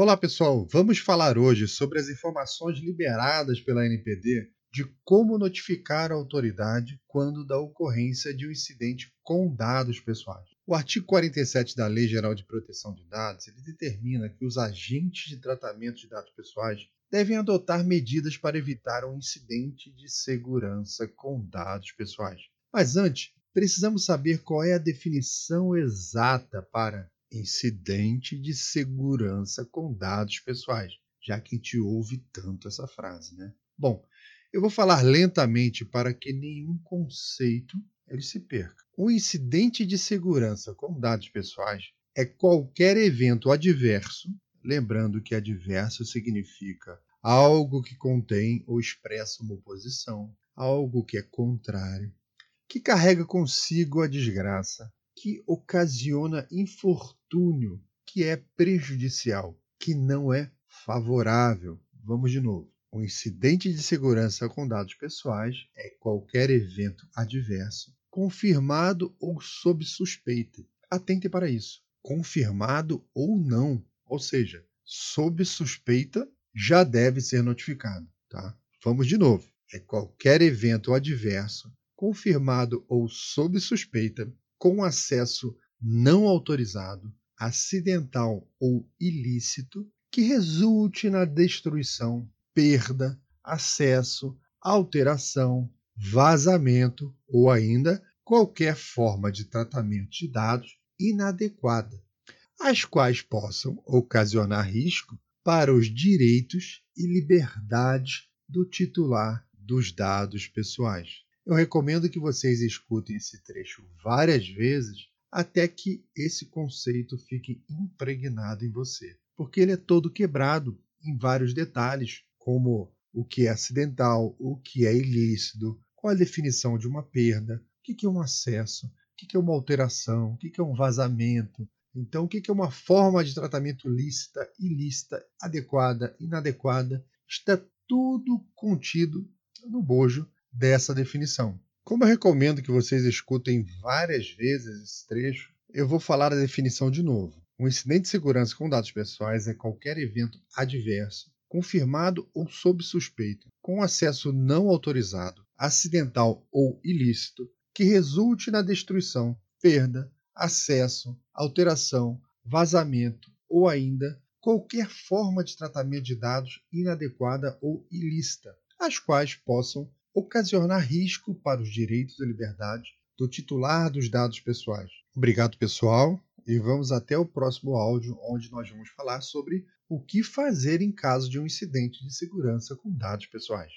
Olá pessoal, vamos falar hoje sobre as informações liberadas pela NPD de como notificar a autoridade quando da ocorrência de um incidente com dados pessoais. O artigo 47 da Lei Geral de Proteção de Dados ele determina que os agentes de tratamento de dados pessoais devem adotar medidas para evitar um incidente de segurança com dados pessoais. Mas antes, precisamos saber qual é a definição exata para incidente de segurança com dados pessoais, já que gente ouve tanto essa frase, né? Bom, eu vou falar lentamente para que nenhum conceito ele se perca. Um incidente de segurança com dados pessoais é qualquer evento adverso, lembrando que adverso significa algo que contém ou expressa uma oposição, algo que é contrário, que carrega consigo a desgraça, que ocasiona infortúnio, que é prejudicial, que não é favorável. Vamos de novo. Um incidente de segurança com dados pessoais é qualquer evento adverso, confirmado ou sob suspeita. Atente para isso. Confirmado ou não, ou seja, sob suspeita já deve ser notificado, tá? Vamos de novo. É qualquer evento adverso, confirmado ou sob suspeita, com acesso não autorizado, acidental ou ilícito que resulte na destruição, perda, acesso, alteração, vazamento ou ainda qualquer forma de tratamento de dados inadequada, as quais possam ocasionar risco para os direitos e liberdades do titular dos dados pessoais. Eu recomendo que vocês escutem esse trecho várias vezes até que esse conceito fique impregnado em você, porque ele é todo quebrado em vários detalhes, como o que é acidental, o que é ilícito, qual a definição de uma perda, o que é um acesso, o que é uma alteração, o que é um vazamento. Então, o que é uma forma de tratamento lícita, ilícita, adequada, inadequada, está tudo contido no bojo dessa definição. Como eu recomendo que vocês escutem várias vezes esse trecho, eu vou falar a definição de novo. Um incidente de segurança com dados pessoais é qualquer evento adverso, confirmado ou sob suspeita, com acesso não autorizado, acidental ou ilícito, que resulte na destruição, perda, acesso, alteração, vazamento ou ainda qualquer forma de tratamento de dados inadequada ou ilícita, as quais possam ocasionar risco para os direitos e liberdades do titular dos dados pessoais. Obrigado, pessoal, e vamos até o próximo áudio, onde nós vamos falar sobre o que fazer em caso de um incidente de segurança com dados pessoais.